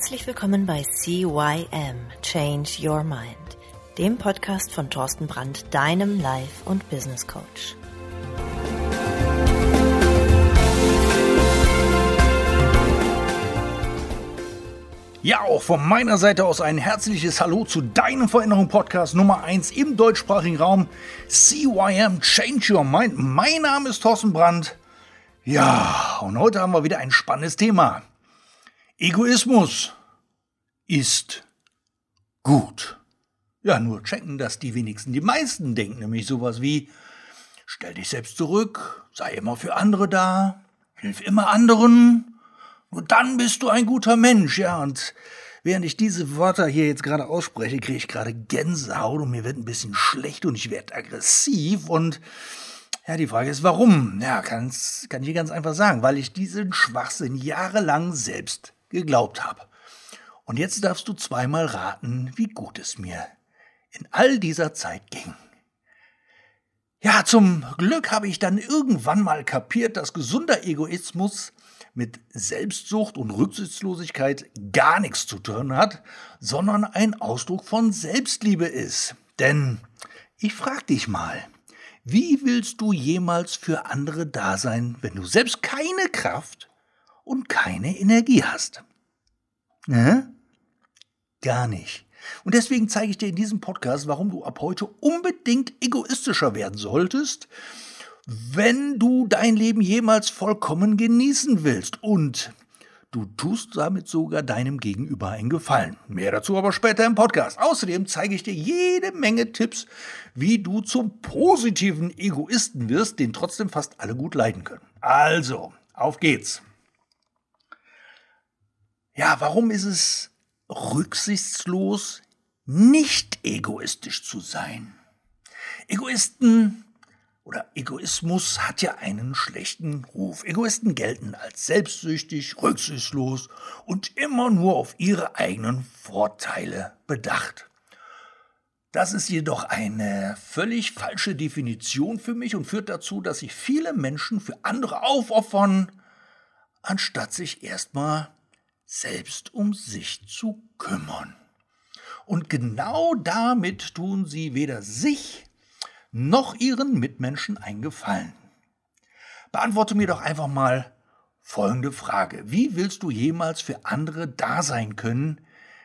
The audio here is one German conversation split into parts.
Herzlich willkommen bei CYM Change Your Mind, dem Podcast von Thorsten Brandt, deinem Life- und Business Coach. Ja, auch von meiner Seite aus ein herzliches Hallo zu deinem Veränderung-Podcast Nummer 1 im deutschsprachigen Raum. CYM Change Your Mind. Mein Name ist Thorsten Brandt. Ja, und heute haben wir wieder ein spannendes Thema. Egoismus ist gut. Ja, nur checken das die wenigsten. Die meisten denken nämlich sowas wie, stell dich selbst zurück, sei immer für andere da, hilf immer anderen, nur dann bist du ein guter Mensch, ja. Und während ich diese Wörter hier jetzt gerade ausspreche, kriege ich gerade Gänsehaut und mir wird ein bisschen schlecht und ich werde aggressiv und ja, die Frage ist, warum? Ja, kann ich ganz einfach sagen, weil ich diesen Schwachsinn jahrelang selbst geglaubt habe. Und jetzt darfst du zweimal raten, wie gut es mir in all dieser Zeit ging. Ja, zum Glück habe ich dann irgendwann mal kapiert, dass gesunder Egoismus mit Selbstsucht und Rücksichtslosigkeit gar nichts zu tun hat, sondern ein Ausdruck von Selbstliebe ist. Denn ich frag dich mal, wie willst du jemals für andere da sein, wenn du selbst keine Kraft und keine Energie hast? Ne? Gar nicht. Und deswegen zeige ich dir in diesem Podcast, warum du ab heute unbedingt egoistischer werden solltest wenn du dein Leben jemals vollkommen genießen willst und du tust damit sogar deinem Gegenüber einen Gefallen. Mehr dazu aber später im Podcast. Außerdem zeige ich dir jede Menge Tipps, wie du zum positiven Egoisten wirst, den trotzdem fast alle gut leiden können. Also, auf geht's. Ja, warum ist es rücksichtslos, nicht egoistisch zu sein? Egoisten oder Egoismus hat ja einen schlechten Ruf. Egoisten gelten als selbstsüchtig, rücksichtslos und immer nur auf ihre eigenen Vorteile bedacht. Das ist jedoch eine völlig falsche Definition für mich und führt dazu, dass sich viele Menschen für andere aufopfern, anstatt sich erstmal selbst um sich zu kümmern. Und genau damit tun sie weder sich noch ihren Mitmenschen einen Gefallen. Beantworte mir doch einfach mal folgende Frage. Wie willst du jemals für andere da sein können,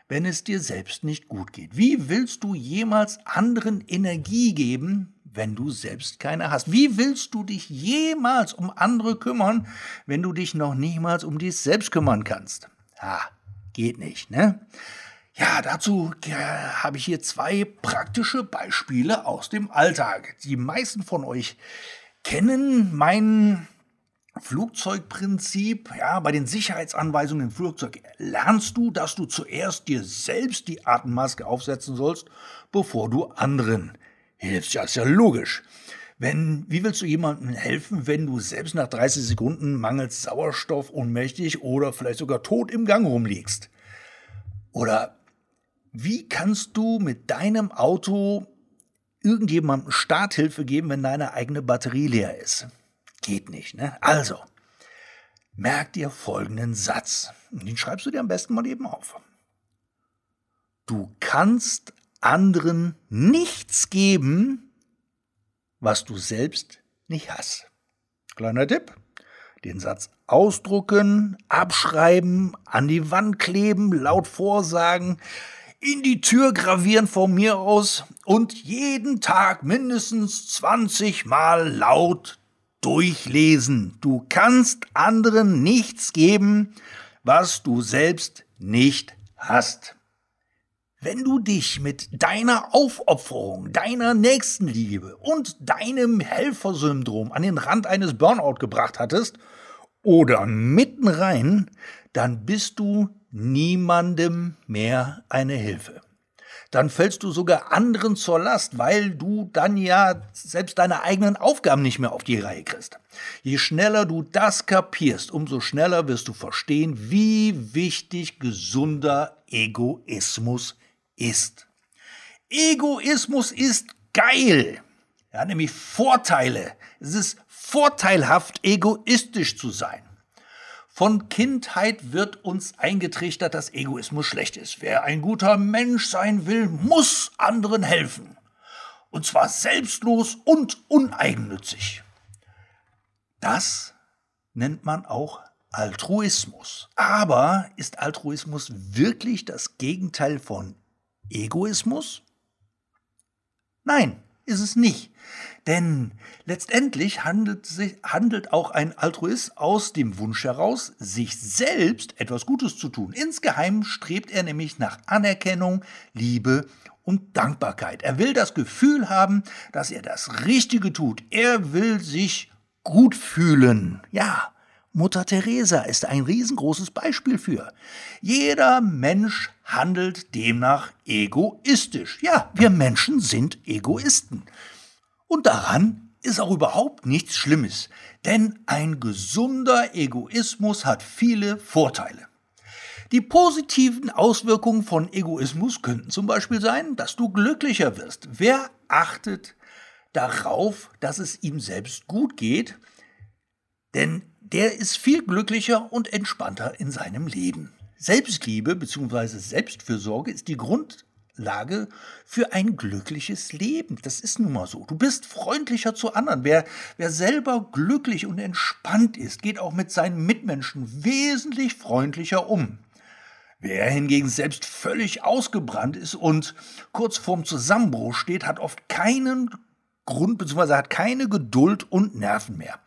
wenn es dir selbst nicht gut geht? Wie willst du jemals anderen Energie geben, wenn du selbst keine hast? Wie willst du dich jemals um andere kümmern, wenn du dich noch niemals um dich selbst kümmern kannst? Ah, geht nicht, ne? Ja, dazu äh, habe ich hier zwei praktische Beispiele aus dem Alltag. Die meisten von euch kennen mein Flugzeugprinzip. Ja, bei den Sicherheitsanweisungen im Flugzeug lernst du, dass du zuerst dir selbst die Atemmaske aufsetzen sollst, bevor du anderen hilfst. Ja, ist ja logisch. Wenn, wie willst du jemandem helfen, wenn du selbst nach 30 Sekunden mangels Sauerstoff ohnmächtig oder vielleicht sogar tot im Gang rumliegst? Oder wie kannst du mit deinem Auto irgendjemandem Starthilfe geben, wenn deine eigene Batterie leer ist? Geht nicht, ne? Also, merk dir folgenden Satz. Den schreibst du dir am besten mal eben auf. Du kannst anderen nichts geben, was du selbst nicht hast. Kleiner Tipp. Den Satz ausdrucken, abschreiben, an die Wand kleben, laut vorsagen, in die Tür gravieren von mir aus und jeden Tag mindestens 20 Mal laut durchlesen. Du kannst anderen nichts geben, was du selbst nicht hast. Wenn du dich mit deiner Aufopferung, deiner Nächstenliebe und deinem Helfersyndrom an den Rand eines Burnout gebracht hattest oder mitten rein, dann bist du niemandem mehr eine Hilfe. Dann fällst du sogar anderen zur Last, weil du dann ja selbst deine eigenen Aufgaben nicht mehr auf die Reihe kriegst. Je schneller du das kapierst, umso schneller wirst du verstehen, wie wichtig gesunder Egoismus ist. Egoismus ist geil. Ja, nämlich Vorteile. Es ist vorteilhaft, egoistisch zu sein. Von Kindheit wird uns eingetrichtert, dass Egoismus schlecht ist. Wer ein guter Mensch sein will, muss anderen helfen. Und zwar selbstlos und uneigennützig. Das nennt man auch Altruismus. Aber ist Altruismus wirklich das Gegenteil von Egoismus? Nein, ist es nicht. Denn letztendlich handelt, sich, handelt auch ein Altruist aus dem Wunsch heraus, sich selbst etwas Gutes zu tun. Insgeheim strebt er nämlich nach Anerkennung, Liebe und Dankbarkeit. Er will das Gefühl haben, dass er das Richtige tut. Er will sich gut fühlen. Ja, Mutter Teresa ist ein riesengroßes Beispiel für. Jeder Mensch handelt demnach egoistisch. Ja, wir Menschen sind Egoisten. Und daran ist auch überhaupt nichts Schlimmes, denn ein gesunder Egoismus hat viele Vorteile. Die positiven Auswirkungen von Egoismus könnten zum Beispiel sein, dass du glücklicher wirst. Wer achtet darauf, dass es ihm selbst gut geht? Denn der ist viel glücklicher und entspannter in seinem Leben. Selbstliebe bzw. Selbstfürsorge ist die Grundlage für ein glückliches Leben. Das ist nun mal so. Du bist freundlicher zu anderen. Wer, wer selber glücklich und entspannt ist, geht auch mit seinen Mitmenschen wesentlich freundlicher um. Wer hingegen selbst völlig ausgebrannt ist und kurz vorm Zusammenbruch steht, hat oft keinen Grund bzw. hat keine Geduld und Nerven mehr.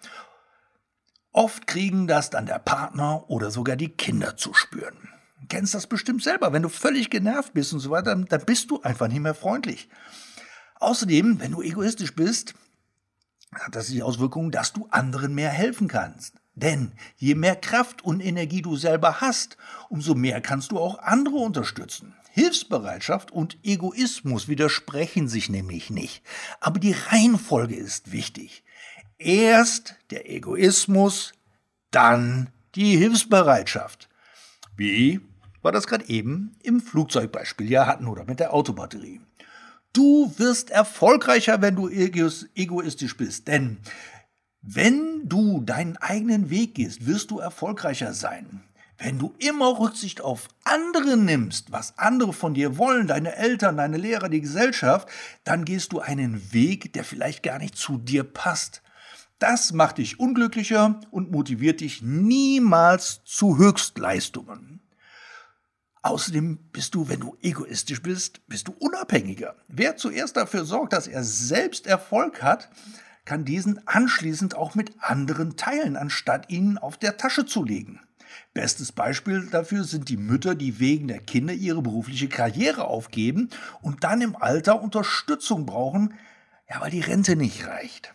Oft kriegen das dann der Partner oder sogar die Kinder zu spüren. Du kennst das bestimmt selber. Wenn du völlig genervt bist und so weiter, dann bist du einfach nicht mehr freundlich. Außerdem, wenn du egoistisch bist, hat das die Auswirkung, dass du anderen mehr helfen kannst. Denn je mehr Kraft und Energie du selber hast, umso mehr kannst du auch andere unterstützen. Hilfsbereitschaft und Egoismus widersprechen sich nämlich nicht. Aber die Reihenfolge ist wichtig. Erst der Egoismus, dann die Hilfsbereitschaft. Wie wir das gerade eben im Flugzeugbeispiel ja hatten oder mit der Autobatterie. Du wirst erfolgreicher, wenn du egoistisch bist, denn wenn du deinen eigenen Weg gehst, wirst du erfolgreicher sein. Wenn du immer Rücksicht auf andere nimmst, was andere von dir wollen, deine Eltern, deine Lehrer, die Gesellschaft, dann gehst du einen Weg, der vielleicht gar nicht zu dir passt. Das macht dich unglücklicher und motiviert dich niemals zu Höchstleistungen. Außerdem bist du, wenn du egoistisch bist, bist du unabhängiger. Wer zuerst dafür sorgt, dass er selbst Erfolg hat, kann diesen anschließend auch mit anderen teilen, anstatt ihn auf der Tasche zu legen. Bestes Beispiel dafür sind die Mütter, die wegen der Kinder ihre berufliche Karriere aufgeben und dann im Alter Unterstützung brauchen, ja, weil die Rente nicht reicht.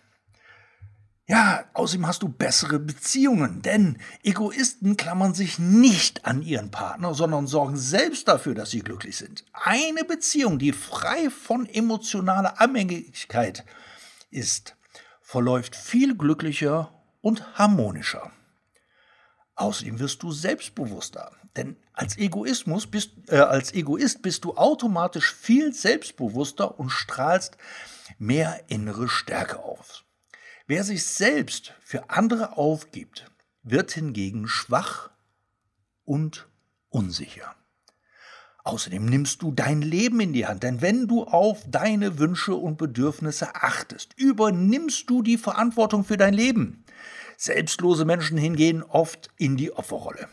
Ja, außerdem hast du bessere Beziehungen, denn Egoisten klammern sich nicht an ihren Partner, sondern sorgen selbst dafür, dass sie glücklich sind. Eine Beziehung, die frei von emotionaler Abhängigkeit ist, verläuft viel glücklicher und harmonischer. Außerdem wirst du selbstbewusster, denn als, Egoismus bist, äh, als Egoist bist du automatisch viel selbstbewusster und strahlst mehr innere Stärke auf. Wer sich selbst für andere aufgibt, wird hingegen schwach und unsicher. Außerdem nimmst du dein Leben in die Hand, denn wenn du auf deine Wünsche und Bedürfnisse achtest, übernimmst du die Verantwortung für dein Leben. Selbstlose Menschen hingehen oft in die Opferrolle.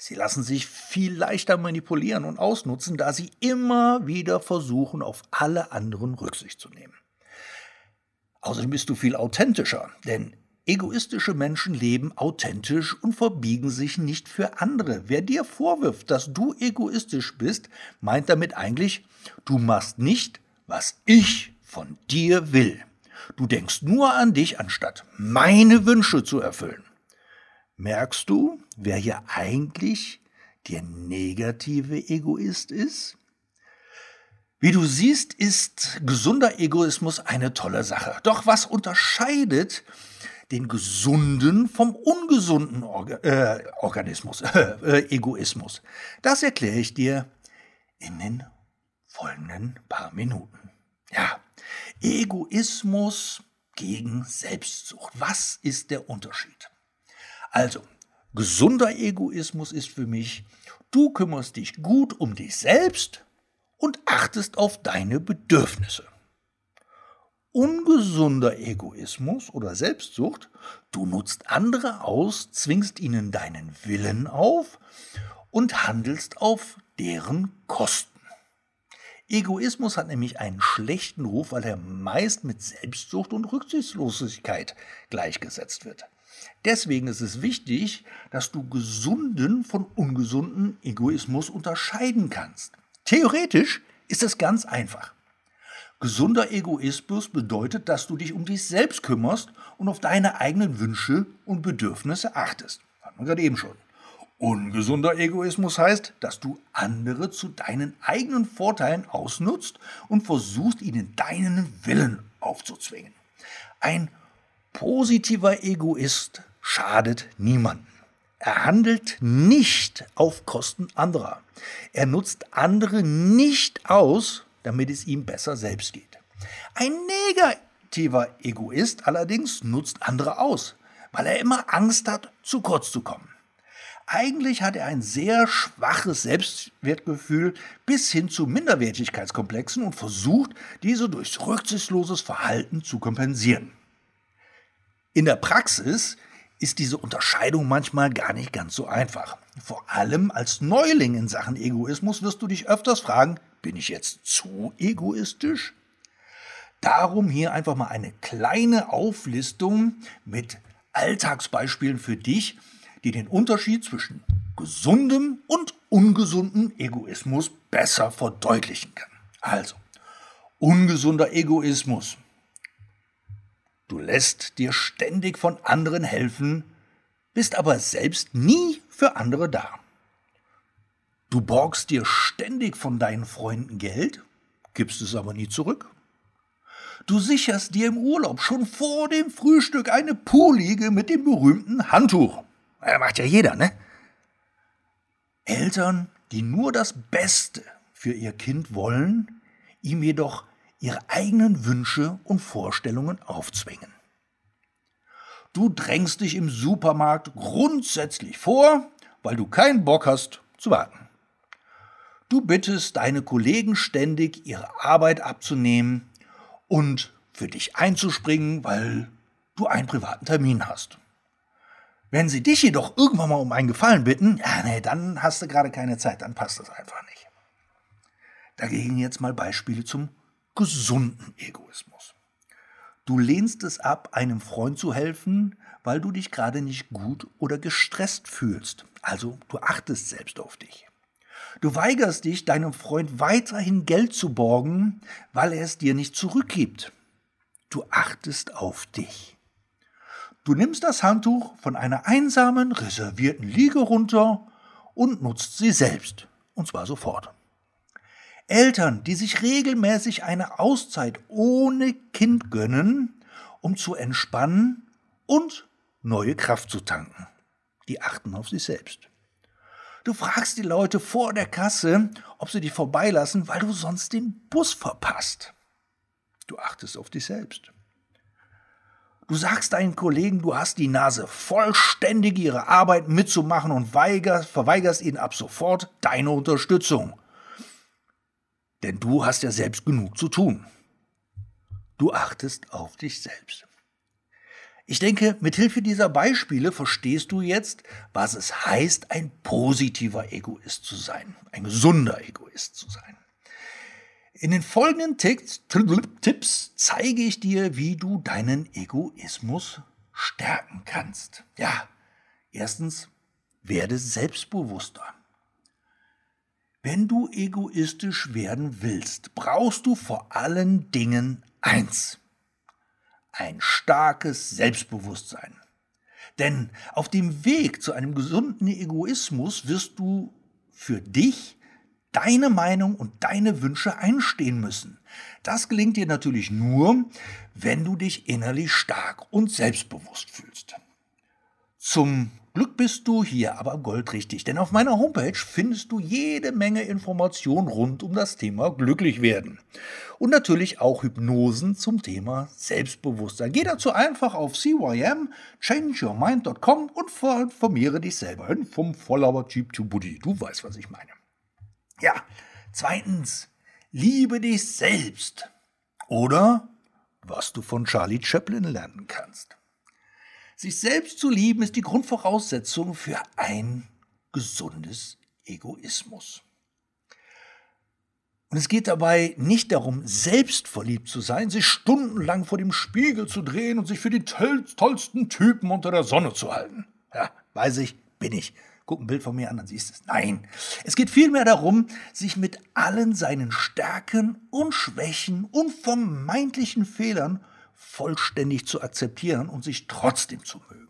Sie lassen sich viel leichter manipulieren und ausnutzen, da sie immer wieder versuchen, auf alle anderen Rücksicht zu nehmen. Außerdem bist du viel authentischer, denn egoistische Menschen leben authentisch und verbiegen sich nicht für andere. Wer dir vorwirft, dass du egoistisch bist, meint damit eigentlich, du machst nicht, was ich von dir will. Du denkst nur an dich, anstatt meine Wünsche zu erfüllen. Merkst du, wer hier eigentlich der negative Egoist ist? Wie du siehst, ist gesunder Egoismus eine tolle Sache. Doch was unterscheidet den gesunden vom ungesunden Orga äh, Organismus, äh, Egoismus? Das erkläre ich dir in den folgenden paar Minuten. Ja, Egoismus gegen Selbstsucht. Was ist der Unterschied? Also, Gesunder Egoismus ist für mich, du kümmerst dich gut um dich selbst und achtest auf deine Bedürfnisse. Ungesunder Egoismus oder Selbstsucht, du nutzt andere aus, zwingst ihnen deinen Willen auf und handelst auf deren Kosten. Egoismus hat nämlich einen schlechten Ruf, weil er meist mit Selbstsucht und Rücksichtslosigkeit gleichgesetzt wird. Deswegen ist es wichtig, dass du gesunden von ungesunden Egoismus unterscheiden kannst. Theoretisch ist es ganz einfach. Gesunder Egoismus bedeutet, dass du dich um dich selbst kümmerst und auf deine eigenen Wünsche und Bedürfnisse achtest. Hatten wir gerade eben schon. Ungesunder Egoismus heißt, dass du andere zu deinen eigenen Vorteilen ausnutzt und versuchst, ihnen deinen Willen aufzuzwingen. Ein positiver Egoist schadet niemanden. Er handelt nicht auf Kosten anderer. Er nutzt andere nicht aus, damit es ihm besser selbst geht. Ein negativer Egoist allerdings nutzt andere aus, weil er immer Angst hat, zu kurz zu kommen. Eigentlich hat er ein sehr schwaches Selbstwertgefühl bis hin zu Minderwertigkeitskomplexen und versucht, diese durch rücksichtsloses Verhalten zu kompensieren. In der Praxis ist diese Unterscheidung manchmal gar nicht ganz so einfach. Vor allem als Neuling in Sachen Egoismus wirst du dich öfters fragen, bin ich jetzt zu egoistisch? Darum hier einfach mal eine kleine Auflistung mit Alltagsbeispielen für dich, die den Unterschied zwischen gesundem und ungesundem Egoismus besser verdeutlichen kann. Also, ungesunder Egoismus. Du lässt dir ständig von anderen helfen, bist aber selbst nie für andere da. Du borgst dir ständig von deinen Freunden Geld, gibst es aber nie zurück. Du sicherst dir im Urlaub schon vor dem Frühstück eine Poolliege mit dem berühmten Handtuch. Ja, macht ja jeder, ne? Eltern, die nur das Beste für ihr Kind wollen, ihm jedoch ihre eigenen Wünsche und Vorstellungen aufzwingen. Du drängst dich im Supermarkt grundsätzlich vor, weil du keinen Bock hast zu warten. Du bittest deine Kollegen ständig, ihre Arbeit abzunehmen und für dich einzuspringen, weil du einen privaten Termin hast. Wenn sie dich jedoch irgendwann mal um einen Gefallen bitten, ja, nee, dann hast du gerade keine Zeit, dann passt das einfach nicht. Dagegen jetzt mal Beispiele zum gesunden Egoismus. Du lehnst es ab, einem Freund zu helfen, weil du dich gerade nicht gut oder gestresst fühlst. Also du achtest selbst auf dich. Du weigerst dich, deinem Freund weiterhin Geld zu borgen, weil er es dir nicht zurückgibt. Du achtest auf dich. Du nimmst das Handtuch von einer einsamen, reservierten Liege runter und nutzt sie selbst. Und zwar sofort. Eltern, die sich regelmäßig eine Auszeit ohne Kind gönnen, um zu entspannen und neue Kraft zu tanken. Die achten auf sich selbst. Du fragst die Leute vor der Kasse, ob sie dich vorbeilassen, weil du sonst den Bus verpasst. Du achtest auf dich selbst. Du sagst deinen Kollegen, du hast die Nase vollständig, ihre Arbeit mitzumachen und weigerst, verweigerst ihnen ab sofort deine Unterstützung. Denn du hast ja selbst genug zu tun. Du achtest auf dich selbst. Ich denke, mit Hilfe dieser Beispiele verstehst du jetzt, was es heißt, ein positiver Egoist zu sein, ein gesunder Egoist zu sein. In den folgenden Tipps zeige ich dir, wie du deinen Egoismus stärken kannst. Ja, erstens, werde selbstbewusster. Wenn du egoistisch werden willst, brauchst du vor allen Dingen eins. Ein starkes Selbstbewusstsein. Denn auf dem Weg zu einem gesunden Egoismus wirst du für dich deine Meinung und deine Wünsche einstehen müssen. Das gelingt dir natürlich nur, wenn du dich innerlich stark und selbstbewusst fühlst. Zum Glück bist du hier aber goldrichtig, denn auf meiner Homepage findest du jede Menge Informationen rund um das Thema glücklich werden. Und natürlich auch Hypnosen zum Thema Selbstbewusstsein. Geh dazu einfach auf CYM, changeyourmind.com und informiere dich selber vom Follower Cheap to Buddy. Du weißt, was ich meine. Ja, zweitens, liebe dich selbst. Oder was du von Charlie Chaplin lernen kannst. Sich selbst zu lieben ist die Grundvoraussetzung für ein gesundes Egoismus. Und es geht dabei nicht darum, selbstverliebt zu sein, sich stundenlang vor dem Spiegel zu drehen und sich für die tollsten Typen unter der Sonne zu halten. Ja, weiß ich, bin ich. Guck ein Bild von mir an, dann siehst du es. Nein, es geht vielmehr darum, sich mit allen seinen Stärken und Schwächen und vermeintlichen Fehlern vollständig zu akzeptieren und sich trotzdem zu mögen.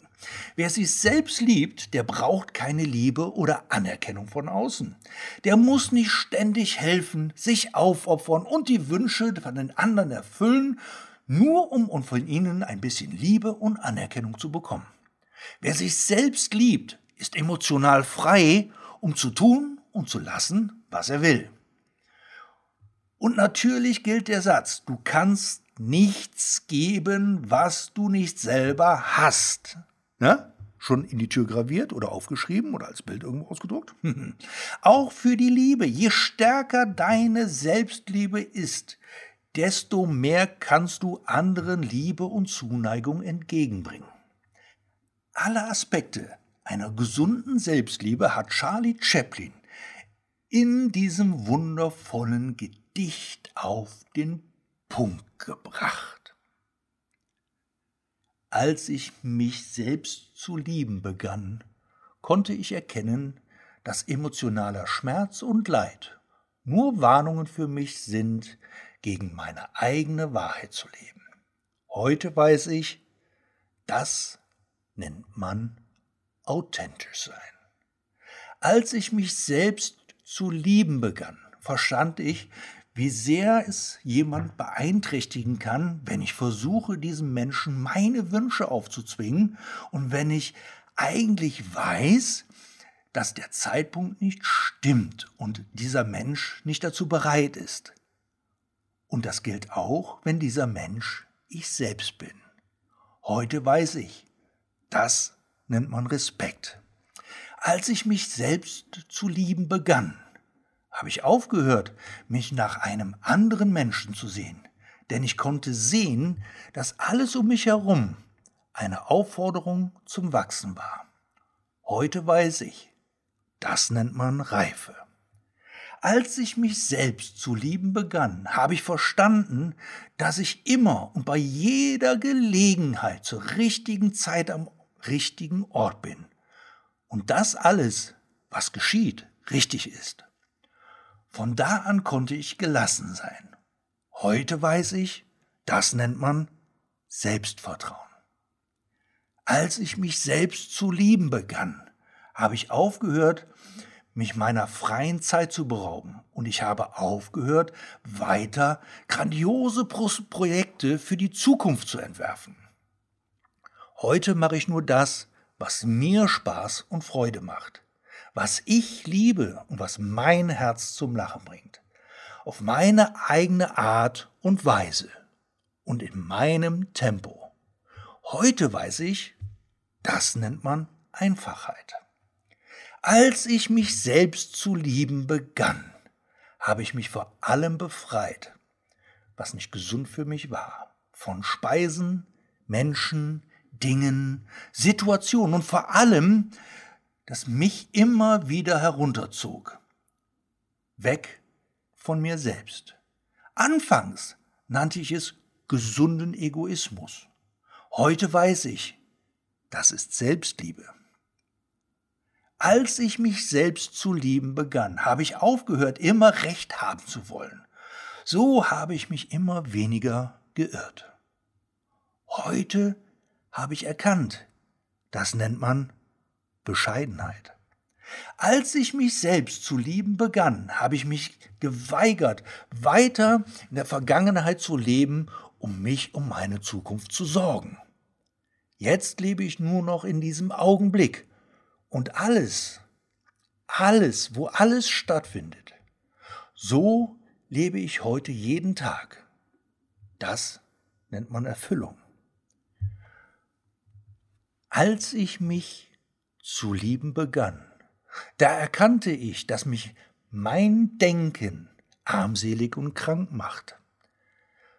Wer sich selbst liebt, der braucht keine Liebe oder Anerkennung von außen. Der muss nicht ständig helfen, sich aufopfern und die Wünsche von den anderen erfüllen, nur um von ihnen ein bisschen Liebe und Anerkennung zu bekommen. Wer sich selbst liebt, ist emotional frei, um zu tun und zu lassen, was er will. Und natürlich gilt der Satz, du kannst nichts geben, was du nicht selber hast. Ne? Schon in die Tür graviert oder aufgeschrieben oder als Bild irgendwo ausgedruckt? Auch für die Liebe. Je stärker deine Selbstliebe ist, desto mehr kannst du anderen Liebe und Zuneigung entgegenbringen. Alle Aspekte einer gesunden Selbstliebe hat Charlie Chaplin in diesem wundervollen Gedicht auf den Punkt gebracht. Als ich mich selbst zu lieben begann, konnte ich erkennen, dass emotionaler Schmerz und Leid nur Warnungen für mich sind, gegen meine eigene Wahrheit zu leben. Heute weiß ich, das nennt man authentisch sein. Als ich mich selbst zu lieben begann, verstand ich, wie sehr es jemand beeinträchtigen kann, wenn ich versuche, diesem Menschen meine Wünsche aufzuzwingen und wenn ich eigentlich weiß, dass der Zeitpunkt nicht stimmt und dieser Mensch nicht dazu bereit ist. Und das gilt auch, wenn dieser Mensch ich selbst bin. Heute weiß ich, das nennt man Respekt. Als ich mich selbst zu lieben begann, habe ich aufgehört, mich nach einem anderen Menschen zu sehen, denn ich konnte sehen, dass alles um mich herum eine Aufforderung zum Wachsen war. Heute weiß ich, das nennt man Reife. Als ich mich selbst zu lieben begann, habe ich verstanden, dass ich immer und bei jeder Gelegenheit zur richtigen Zeit am richtigen Ort bin. Und das alles, was geschieht, richtig ist. Von da an konnte ich gelassen sein. Heute weiß ich, das nennt man Selbstvertrauen. Als ich mich selbst zu lieben begann, habe ich aufgehört, mich meiner freien Zeit zu berauben und ich habe aufgehört, weiter grandiose Projekte für die Zukunft zu entwerfen. Heute mache ich nur das, was mir Spaß und Freude macht was ich liebe und was mein Herz zum Lachen bringt. Auf meine eigene Art und Weise und in meinem Tempo. Heute weiß ich, das nennt man Einfachheit. Als ich mich selbst zu lieben begann, habe ich mich vor allem befreit, was nicht gesund für mich war, von Speisen, Menschen, Dingen, Situationen und vor allem das mich immer wieder herunterzog. Weg von mir selbst. Anfangs nannte ich es gesunden Egoismus. Heute weiß ich, das ist Selbstliebe. Als ich mich selbst zu lieben begann, habe ich aufgehört, immer Recht haben zu wollen. So habe ich mich immer weniger geirrt. Heute habe ich erkannt, das nennt man Bescheidenheit. Als ich mich selbst zu lieben begann, habe ich mich geweigert, weiter in der Vergangenheit zu leben, um mich um meine Zukunft zu sorgen. Jetzt lebe ich nur noch in diesem Augenblick und alles, alles, wo alles stattfindet, so lebe ich heute jeden Tag. Das nennt man Erfüllung. Als ich mich zu lieben begann, da erkannte ich, dass mich mein Denken armselig und krank macht.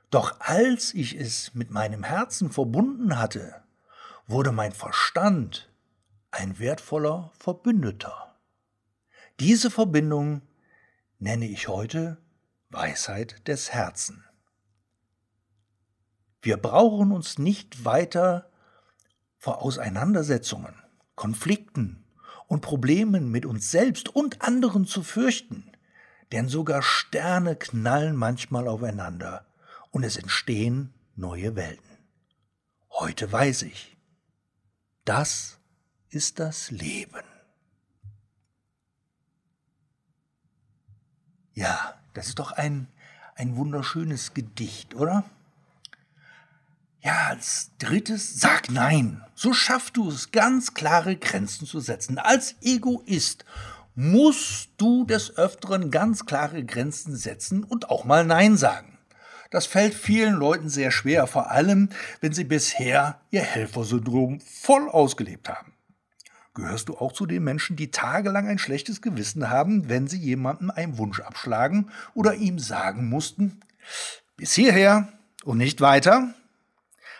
Doch als ich es mit meinem Herzen verbunden hatte, wurde mein Verstand ein wertvoller Verbündeter. Diese Verbindung nenne ich heute Weisheit des Herzen. Wir brauchen uns nicht weiter vor Auseinandersetzungen, Konflikten und Problemen mit uns selbst und anderen zu fürchten, denn sogar Sterne knallen manchmal aufeinander und es entstehen neue Welten. Heute weiß ich, das ist das Leben. Ja, das ist doch ein, ein wunderschönes Gedicht, oder? Ja, als drittes, sag nein. So schaffst du es, ganz klare Grenzen zu setzen. Als Egoist musst du des Öfteren ganz klare Grenzen setzen und auch mal Nein sagen. Das fällt vielen Leuten sehr schwer, vor allem wenn sie bisher ihr Helfersyndrom voll ausgelebt haben. Gehörst du auch zu den Menschen, die tagelang ein schlechtes Gewissen haben, wenn sie jemandem einen Wunsch abschlagen oder ihm sagen mussten, bis hierher und nicht weiter?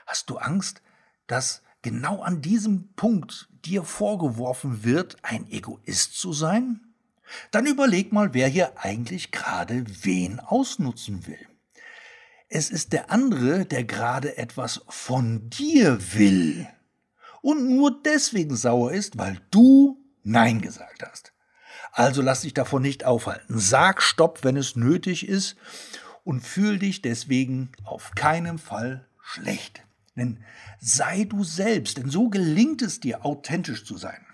Hast du Angst, dass genau an diesem Punkt dir vorgeworfen wird, ein Egoist zu sein? Dann überleg mal, wer hier eigentlich gerade wen ausnutzen will. Es ist der andere, der gerade etwas von dir will und nur deswegen sauer ist, weil du Nein gesagt hast. Also lass dich davon nicht aufhalten. Sag Stopp, wenn es nötig ist und fühl dich deswegen auf keinen Fall schlecht. Denn sei du selbst, denn so gelingt es dir, authentisch zu sein.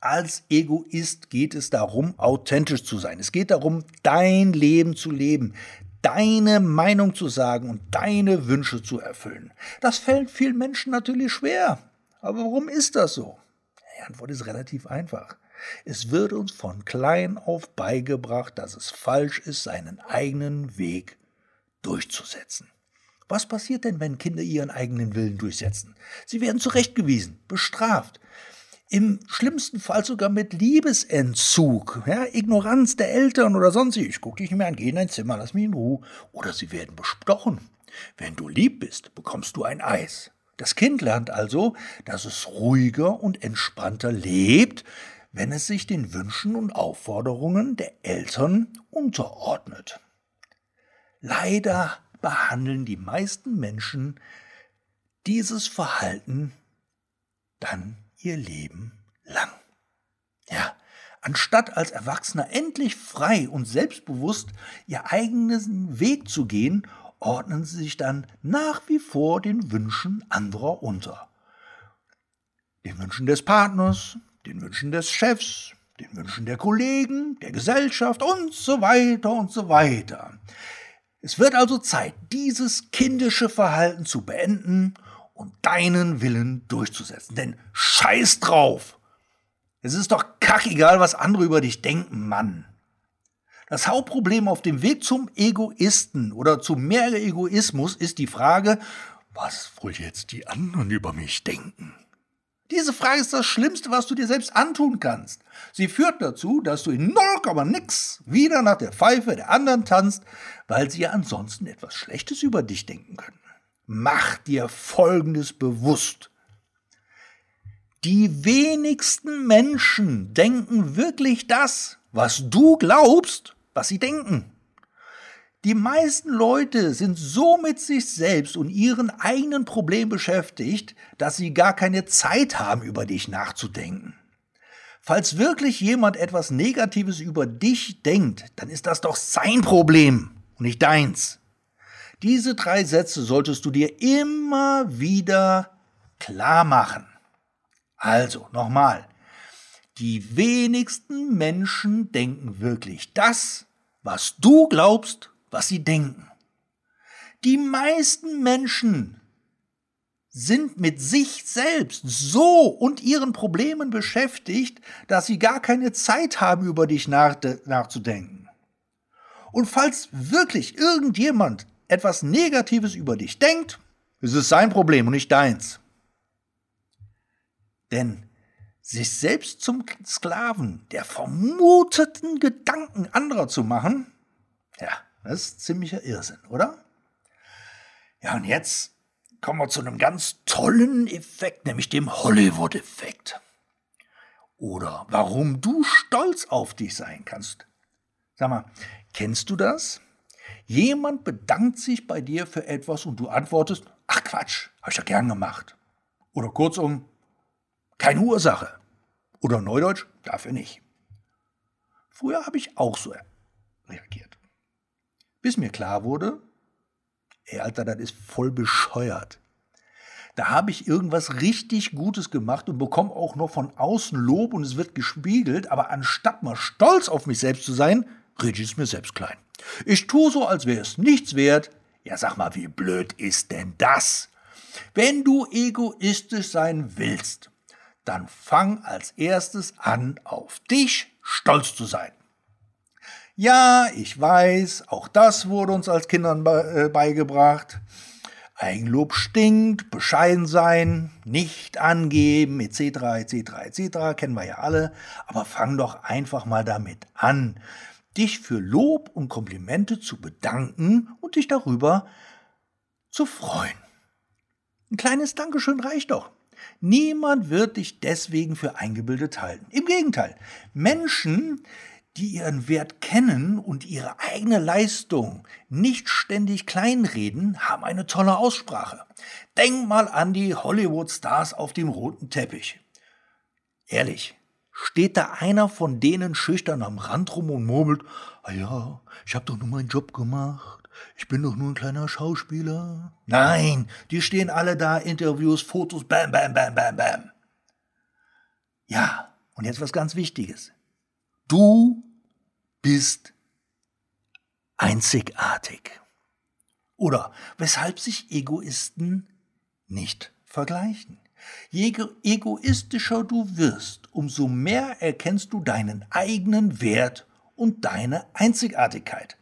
Als Egoist geht es darum, authentisch zu sein. Es geht darum, dein Leben zu leben, deine Meinung zu sagen und deine Wünsche zu erfüllen. Das fällt vielen Menschen natürlich schwer. Aber warum ist das so? Die Antwort ist relativ einfach. Es wird uns von klein auf beigebracht, dass es falsch ist, seinen eigenen Weg durchzusetzen. Was passiert denn, wenn Kinder ihren eigenen Willen durchsetzen? Sie werden zurechtgewiesen, bestraft, im schlimmsten Fall sogar mit Liebesentzug, ja, Ignoranz der Eltern oder sonst. Ich gucke dich nicht mehr an, geh in dein Zimmer, lass mich in Ruhe. Oder sie werden bestochen. Wenn du lieb bist, bekommst du ein Eis. Das Kind lernt also, dass es ruhiger und entspannter lebt, wenn es sich den Wünschen und Aufforderungen der Eltern unterordnet. Leider behandeln die meisten Menschen dieses Verhalten dann ihr Leben lang. Ja, anstatt als Erwachsener endlich frei und selbstbewusst ihr eigenen Weg zu gehen, ordnen sie sich dann nach wie vor den Wünschen anderer unter. Den Wünschen des Partners, den Wünschen des Chefs, den Wünschen der Kollegen, der Gesellschaft und so weiter und so weiter. Es wird also Zeit, dieses kindische Verhalten zu beenden und deinen Willen durchzusetzen. Denn scheiß drauf! Es ist doch kackegal, was andere über dich denken, Mann. Das Hauptproblem auf dem Weg zum Egoisten oder zu mehr Egoismus ist die Frage, was wohl jetzt die anderen über mich denken? Diese Frage ist das Schlimmste, was du dir selbst antun kannst. Sie führt dazu, dass du in 0, nix wieder nach der Pfeife der anderen tanzt, weil sie ja ansonsten etwas Schlechtes über dich denken können. Mach dir Folgendes bewusst. Die wenigsten Menschen denken wirklich das, was du glaubst, was sie denken. Die meisten Leute sind so mit sich selbst und ihren eigenen Problemen beschäftigt, dass sie gar keine Zeit haben, über dich nachzudenken. Falls wirklich jemand etwas Negatives über dich denkt, dann ist das doch sein Problem und nicht deins. Diese drei Sätze solltest du dir immer wieder klar machen. Also, nochmal. Die wenigsten Menschen denken wirklich das, was du glaubst, was sie denken. Die meisten Menschen sind mit sich selbst so und ihren Problemen beschäftigt, dass sie gar keine Zeit haben, über dich nach, nachzudenken. Und falls wirklich irgendjemand etwas Negatives über dich denkt, ist es sein Problem und nicht deins. Denn sich selbst zum Sklaven der vermuteten Gedanken anderer zu machen, ja, das ist ziemlicher Irrsinn, oder? Ja, und jetzt kommen wir zu einem ganz tollen Effekt, nämlich dem Hollywood-Effekt. Oder warum du stolz auf dich sein kannst. Sag mal, kennst du das? Jemand bedankt sich bei dir für etwas und du antwortest, ach Quatsch, hab ich ja gern gemacht. Oder kurzum, keine Ursache. Oder Neudeutsch, dafür nicht. Früher habe ich auch so reagiert. Bis mir klar wurde, ey Alter, das ist voll bescheuert. Da habe ich irgendwas richtig Gutes gemacht und bekomme auch noch von außen Lob und es wird gespiegelt, aber anstatt mal stolz auf mich selbst zu sein, rede ich es mir selbst klein. Ich tue so, als wäre es nichts wert. Ja, sag mal, wie blöd ist denn das? Wenn du egoistisch sein willst, dann fang als erstes an, auf dich stolz zu sein. Ja, ich weiß, auch das wurde uns als Kindern äh, beigebracht. Eigenlob stinkt, bescheiden sein, nicht angeben, etc., etc., etc., kennen wir ja alle. Aber fang doch einfach mal damit an, dich für Lob und Komplimente zu bedanken und dich darüber zu freuen. Ein kleines Dankeschön reicht doch. Niemand wird dich deswegen für eingebildet halten. Im Gegenteil, Menschen, die ihren Wert kennen und ihre eigene Leistung nicht ständig kleinreden, haben eine tolle Aussprache. Denk mal an die Hollywood-Stars auf dem roten Teppich. Ehrlich, steht da einer von denen schüchtern am Rand rum und murmelt, ah ja, ich hab doch nur meinen Job gemacht, ich bin doch nur ein kleiner Schauspieler. Nein, die stehen alle da, Interviews, Fotos, bam, bam, bam, bam, bam. Ja, und jetzt was ganz Wichtiges. Du bist einzigartig. Oder weshalb sich Egoisten nicht vergleichen. Je egoistischer du wirst, umso mehr erkennst du deinen eigenen Wert und deine Einzigartigkeit.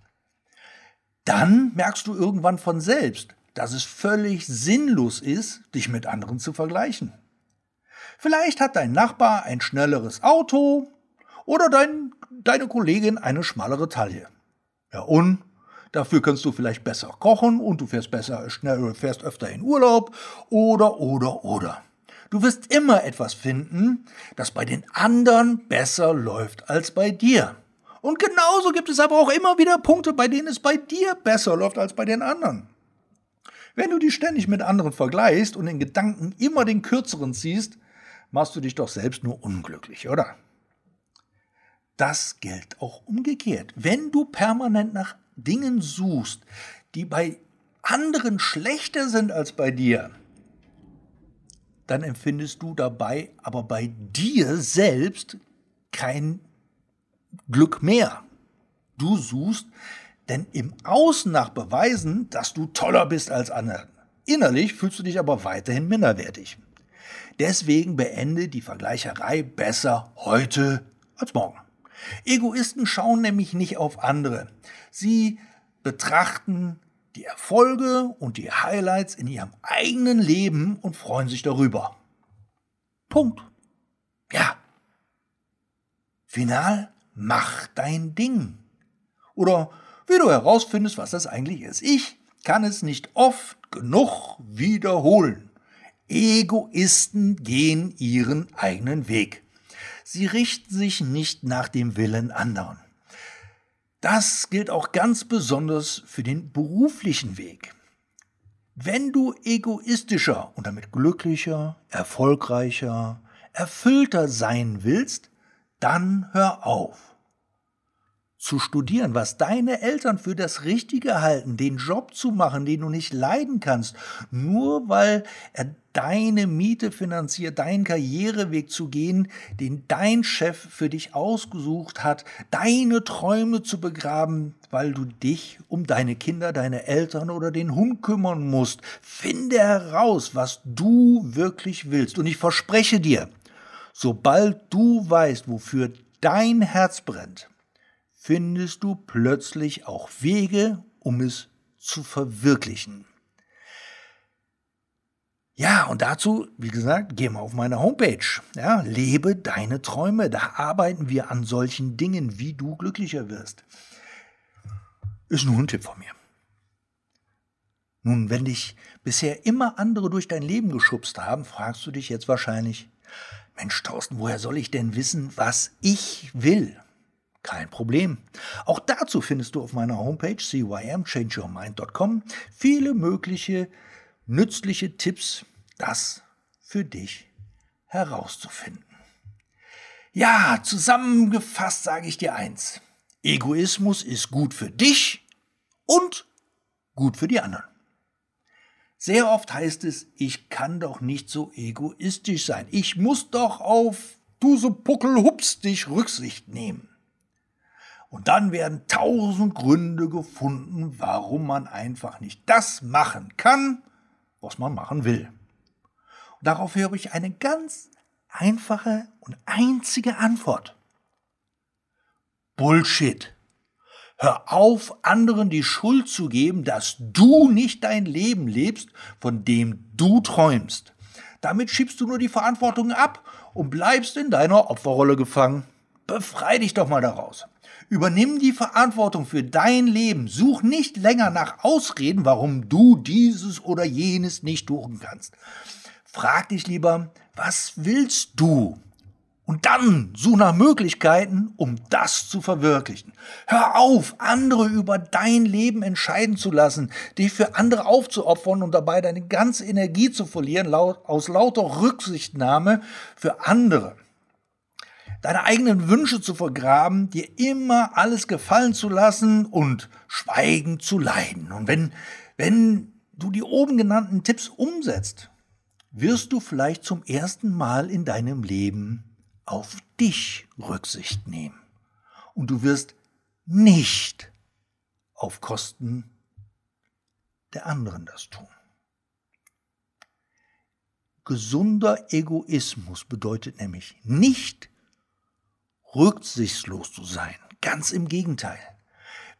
Dann merkst du irgendwann von selbst, dass es völlig sinnlos ist, dich mit anderen zu vergleichen. Vielleicht hat dein Nachbar ein schnelleres Auto oder dein, deine Kollegin eine schmalere Taille. Ja und? Dafür kannst du vielleicht besser kochen und du fährst besser schnell, fährst öfter in Urlaub oder oder oder. Du wirst immer etwas finden, das bei den anderen besser läuft als bei dir. Und genauso gibt es aber auch immer wieder Punkte, bei denen es bei dir besser läuft als bei den anderen. Wenn du dich ständig mit anderen vergleichst und in Gedanken immer den kürzeren ziehst, machst du dich doch selbst nur unglücklich, oder? Das gilt auch umgekehrt. Wenn du permanent nach Dingen suchst, die bei anderen schlechter sind als bei dir, dann empfindest du dabei aber bei dir selbst kein Glück mehr. Du suchst denn im Außen nach Beweisen, dass du toller bist als andere. Innerlich fühlst du dich aber weiterhin minderwertig. Deswegen beende die Vergleicherei besser heute als morgen. Egoisten schauen nämlich nicht auf andere. Sie betrachten die Erfolge und die Highlights in ihrem eigenen Leben und freuen sich darüber. Punkt. Ja. Final, mach dein Ding. Oder wie du herausfindest, was das eigentlich ist. Ich kann es nicht oft genug wiederholen. Egoisten gehen ihren eigenen Weg. Sie richten sich nicht nach dem Willen anderen. Das gilt auch ganz besonders für den beruflichen Weg. Wenn du egoistischer und damit glücklicher, erfolgreicher, erfüllter sein willst, dann hör auf. Zu studieren, was deine Eltern für das Richtige halten, den Job zu machen, den du nicht leiden kannst, nur weil er deine Miete finanziert, deinen Karriereweg zu gehen, den dein Chef für dich ausgesucht hat, deine Träume zu begraben, weil du dich um deine Kinder, deine Eltern oder den Hund kümmern musst. Finde heraus, was du wirklich willst. Und ich verspreche dir, sobald du weißt, wofür dein Herz brennt, findest du plötzlich auch Wege, um es zu verwirklichen. Ja, und dazu, wie gesagt, geh mal auf meine Homepage. Ja, lebe deine Träume. Da arbeiten wir an solchen Dingen, wie du glücklicher wirst. Ist nur ein Tipp von mir. Nun, wenn dich bisher immer andere durch dein Leben geschubst haben, fragst du dich jetzt wahrscheinlich, Mensch, Thorsten, woher soll ich denn wissen, was ich will? Kein Problem. Auch dazu findest du auf meiner Homepage cymchangeyourmind.com viele mögliche nützliche Tipps, das für dich herauszufinden. Ja, zusammengefasst sage ich dir eins. Egoismus ist gut für dich und gut für die anderen. Sehr oft heißt es, ich kann doch nicht so egoistisch sein. Ich muss doch auf du so Puckelhups dich Rücksicht nehmen. Und dann werden tausend Gründe gefunden, warum man einfach nicht das machen kann, was man machen will. Und darauf höre ich eine ganz einfache und einzige Antwort. Bullshit. Hör auf, anderen die Schuld zu geben, dass du nicht dein Leben lebst, von dem du träumst. Damit schiebst du nur die Verantwortung ab und bleibst in deiner Opferrolle gefangen. Befrei dich doch mal daraus. Übernimm die Verantwortung für dein Leben. Such nicht länger nach Ausreden, warum du dieses oder jenes nicht tun kannst. Frag dich lieber, was willst du? Und dann such nach Möglichkeiten, um das zu verwirklichen. Hör auf, andere über dein Leben entscheiden zu lassen, dich für andere aufzuopfern und dabei deine ganze Energie zu verlieren, aus lauter Rücksichtnahme für andere deine eigenen Wünsche zu vergraben, dir immer alles gefallen zu lassen und schweigend zu leiden. Und wenn, wenn du die oben genannten Tipps umsetzt, wirst du vielleicht zum ersten Mal in deinem Leben auf dich Rücksicht nehmen. Und du wirst nicht auf Kosten der anderen das tun. Gesunder Egoismus bedeutet nämlich nicht rücksichtslos zu sein. Ganz im Gegenteil.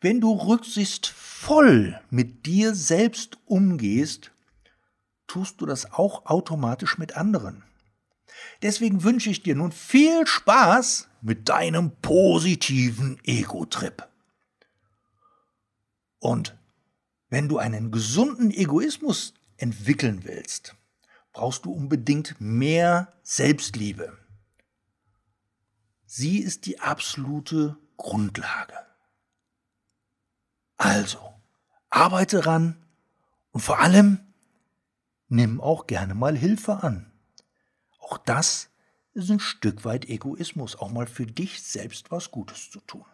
Wenn du rücksichtsvoll mit dir selbst umgehst, tust du das auch automatisch mit anderen. Deswegen wünsche ich dir nun viel Spaß mit deinem positiven Ego-Trip. Und wenn du einen gesunden Egoismus entwickeln willst, brauchst du unbedingt mehr Selbstliebe. Sie ist die absolute Grundlage. Also, arbeite ran und vor allem nimm auch gerne mal Hilfe an. Auch das ist ein Stück weit Egoismus, auch mal für dich selbst was Gutes zu tun.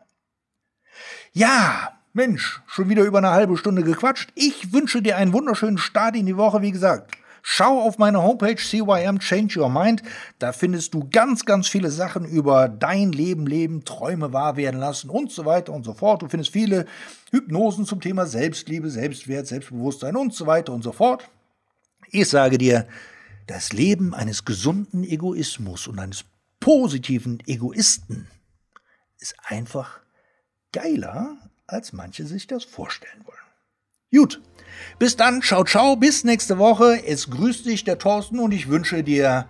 Ja, Mensch, schon wieder über eine halbe Stunde gequatscht. Ich wünsche dir einen wunderschönen Start in die Woche, wie gesagt. Schau auf meine Homepage CYM Change Your Mind. Da findest du ganz, ganz viele Sachen über dein Leben, Leben, Träume wahr werden lassen und so weiter und so fort. Du findest viele Hypnosen zum Thema Selbstliebe, Selbstwert, Selbstbewusstsein und so weiter und so fort. Ich sage dir, das Leben eines gesunden Egoismus und eines positiven Egoisten ist einfach geiler, als manche sich das vorstellen wollen. Gut, bis dann, ciao, ciao, bis nächste Woche. Es grüßt dich der Thorsten und ich wünsche dir,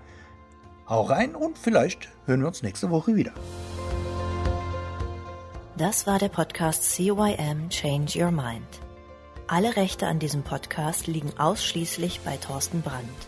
hau rein und vielleicht hören wir uns nächste Woche wieder. Das war der Podcast CYM Change Your Mind. Alle Rechte an diesem Podcast liegen ausschließlich bei Thorsten Brandt.